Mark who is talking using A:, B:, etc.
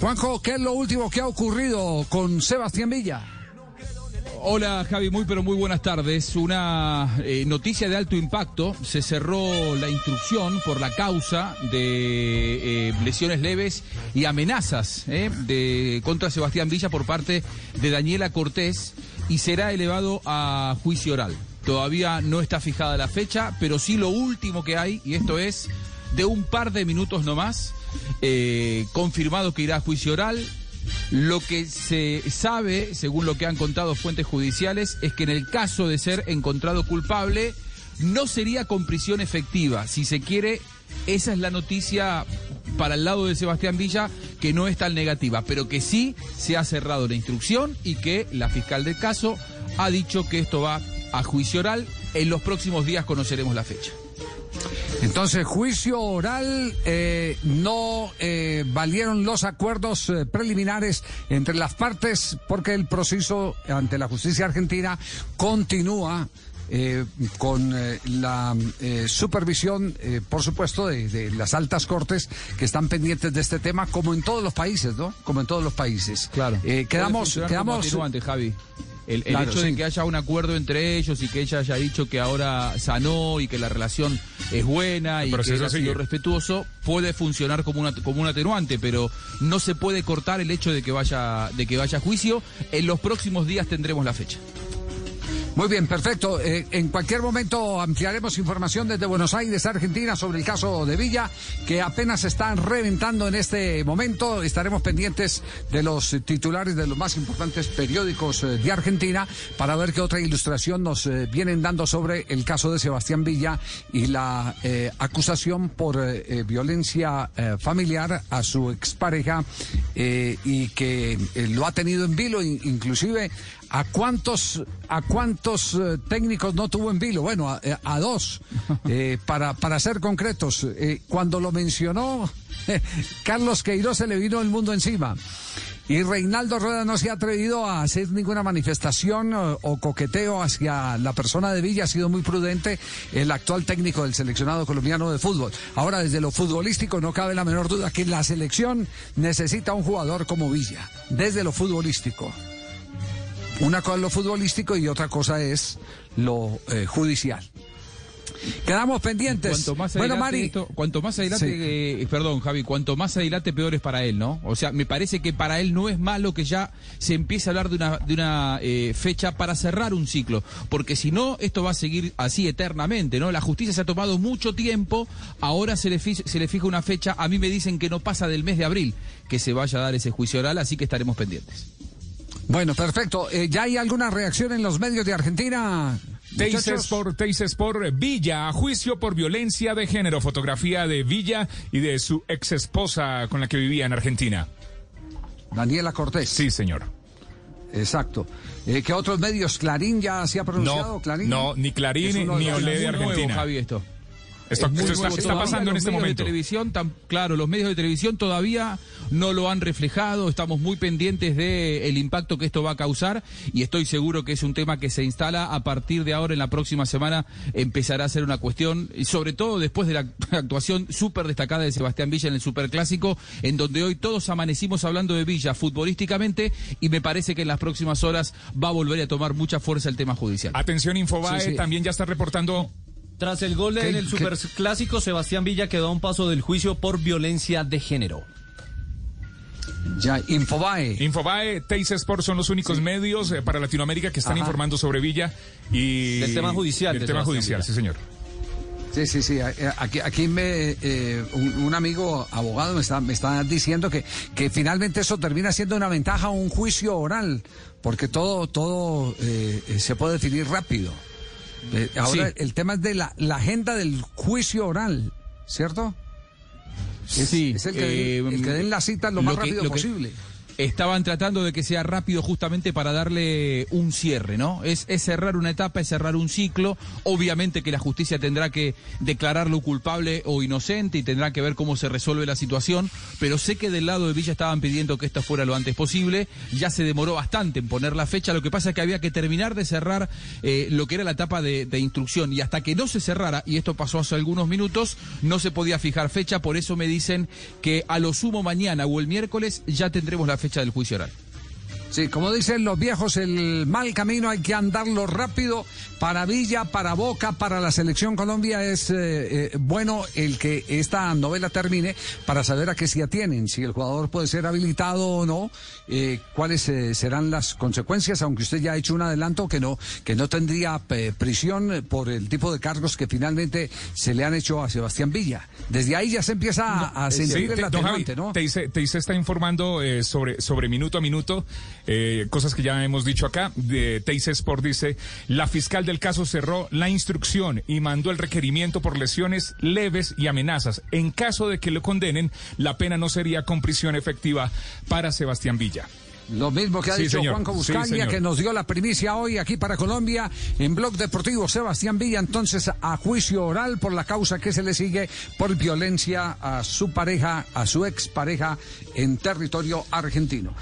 A: Juanjo, ¿qué es lo último que ha ocurrido con Sebastián Villa?
B: Hola Javi, muy pero muy buenas tardes. Una eh, noticia de alto impacto. Se cerró la instrucción por la causa de eh, lesiones leves y amenazas eh, de, contra Sebastián Villa por parte de Daniela Cortés y será elevado a juicio oral. Todavía no está fijada la fecha, pero sí lo último que hay, y esto es de un par de minutos nomás, confirmado que irá a juicio oral lo que se sabe, según lo que han contado fuentes judiciales, es que en el caso de ser encontrado culpable, no sería con prisión efectiva. Si se quiere, esa es la noticia para el lado de Sebastián Villa, que no es tan negativa, pero que sí se ha cerrado la instrucción y que la fiscal del caso ha dicho que esto va a juicio oral. En los próximos días conoceremos la fecha.
A: Entonces, juicio oral, eh, no eh, valieron los acuerdos eh, preliminares entre las partes porque el proceso ante la justicia argentina continúa. con la supervisión, por supuesto, de, las altas cortes que están pendientes de este tema, como en todos los países, ¿no? Como en todos los países.
B: Claro.
A: quedamos, quedamos.
B: Javi. El, hecho de que haya un acuerdo entre ellos y que ella haya dicho que ahora sanó y que la relación es buena y que ha sido respetuoso puede funcionar como una como un atenuante, pero no se puede cortar el hecho de que vaya de que vaya a juicio. En los próximos días tendremos la fecha.
A: Muy bien, perfecto. Eh, en cualquier momento ampliaremos información desde Buenos Aires, Argentina, sobre el caso de Villa, que apenas están reventando en este momento. Estaremos pendientes de los titulares de los más importantes periódicos eh, de Argentina para ver qué otra ilustración nos eh, vienen dando sobre el caso de Sebastián Villa y la acusación por violencia familiar a su expareja y que lo ha tenido en vilo, inclusive ¿A cuántos, a cuántos eh, técnicos no tuvo en vilo? Bueno, a, eh, dos. Eh, para, para ser concretos, cuando lo mencionó, Carlos Queiroz se le vino el mundo encima. Y Reinaldo Rueda no se ha atrevido a hacer ninguna manifestación o, coqueteo hacia la persona de Villa, ha sido muy prudente el actual técnico del seleccionado colombiano de fútbol. Ahora, desde lo futbolístico, no cabe la menor duda que la selección necesita un jugador como Villa, desde lo futbolístico. Una cosa es lo futbolístico y otra cosa es lo eh, judicial. Quedamos pendientes.
B: Cuanto más adelante, bueno, Mari, cuanto más adelante, eh, perdón, Javi, cuanto más adelante peor es para él, ¿no? O sea, me parece que para él no es malo que ya se empiece a hablar de una, de una eh, fecha para cerrar un ciclo, porque si no, esto va a seguir así eternamente, ¿no? La justicia se ha tomado mucho tiempo, ahora se le, se le fija una fecha, a mí me dicen que no pasa del mes de abril que se vaya a dar ese juicio oral, así que estaremos pendientes.
A: Bueno, perfecto. Eh, ¿Ya hay alguna reacción en los medios de Argentina?
C: Teises por, por Villa, a juicio por violencia de género. Fotografía de Villa y de su ex esposa con la que vivía en Argentina.
A: Daniela Cortés.
C: Sí, señor.
A: Exacto. Eh, ¿Qué otros medios? ¿Clarín ya se ha pronunciado?
C: No,
A: ¿Clarín?
C: no ni Clarín ni Olé de Argentina.
B: Javi, esto.
C: Esto, está, pasando en este momento.
B: De televisión, claro, los medios de televisión todavía no lo han reflejado. Estamos muy pendientes de el impacto que esto va a causar y estoy seguro que es un tema que se instala a partir de ahora en la próxima semana empezará a ser una cuestión, y sobre todo después de la actuación súper destacada de Sebastián Villa en el Superclásico, en donde hoy todos amanecimos hablando de Villa futbolísticamente y me parece que en las próximas horas va a volver a tomar mucha fuerza el tema judicial.
C: Atención Infobae, también ya está reportando
D: tras el gol en el superclásico, Sebastián Villa quedó a un paso del juicio por violencia de género.
A: Ya, Infobae.
C: Infobae, Teis Sport son los únicos medios eh, para Latinoamérica que están informando sobre Villa y...
D: Del tema judicial.
C: Del tema judicial, sí señor.
A: Sí, sí, sí. Eh, aquí, aquí me, eh, un, amigo abogado me está, me está diciendo que, que finalmente eso termina siendo una ventaja, un juicio oral, porque todo, todo se puede definir rápido. Eh, ahora, el tema es de la, agenda del juicio oral, ¿cierto?
B: sí.
A: Es el que, eh, den la cita lo más rápido posible.
B: Estaban tratando de que sea rápido justamente para darle un cierre, ¿no? Es, cerrar una etapa, es cerrar un ciclo. Obviamente que la justicia tendrá que declararlo culpable o inocente y tendrá que ver cómo se resuelve la situación, pero sé que del lado de Villa estaban pidiendo que esto fuera lo antes posible. Ya se demoró bastante en poner la fecha, lo que pasa es que había que terminar de cerrar eh, lo que era la etapa de, de instrucción y hasta que no se cerrara, y esto pasó hace algunos minutos, no se podía fijar fecha, por eso me dicen que a lo sumo mañana o el miércoles ya tendremos la fecha del juicio oral.
A: Sí, como dicen los viejos, el mal camino hay que andarlo rápido. Para Villa, para Boca, para la selección Colombia es eh, eh, bueno el que esta novela termine para saber a qué se atienen, si el jugador puede ser habilitado o no, eh, cuáles serán las consecuencias, aunque usted ya ha hecho un adelanto que no, que no tendría prisión por el tipo de cargos que finalmente se le han hecho a Sebastián Villa. Desde ahí ya se empieza a, a sentir
C: Sí,
A: el
C: te- don Javi,
A: atenuante, ¿no?
C: Teise, Teise está informando eh, sobre, sobre minuto a minuto, eh, cosas que ya hemos dicho acá. De Teise Sport dice, la fiscal del caso cerró la instrucción y mandó el requerimiento por lesiones leves y amenazas. En caso de que lo condenen, la pena no sería con prisión efectiva para Sebastián Villa.
A: Lo mismo que ha
C: Sí,
A: dicho
C: señor.
A: Buscalia,
C: señor.
A: que nos dio la primicia hoy aquí para Colombia en Blog Deportivo. Sebastián Villa, entonces, a juicio oral por la causa que se le sigue por violencia a su pareja, a su expareja en territorio argentino.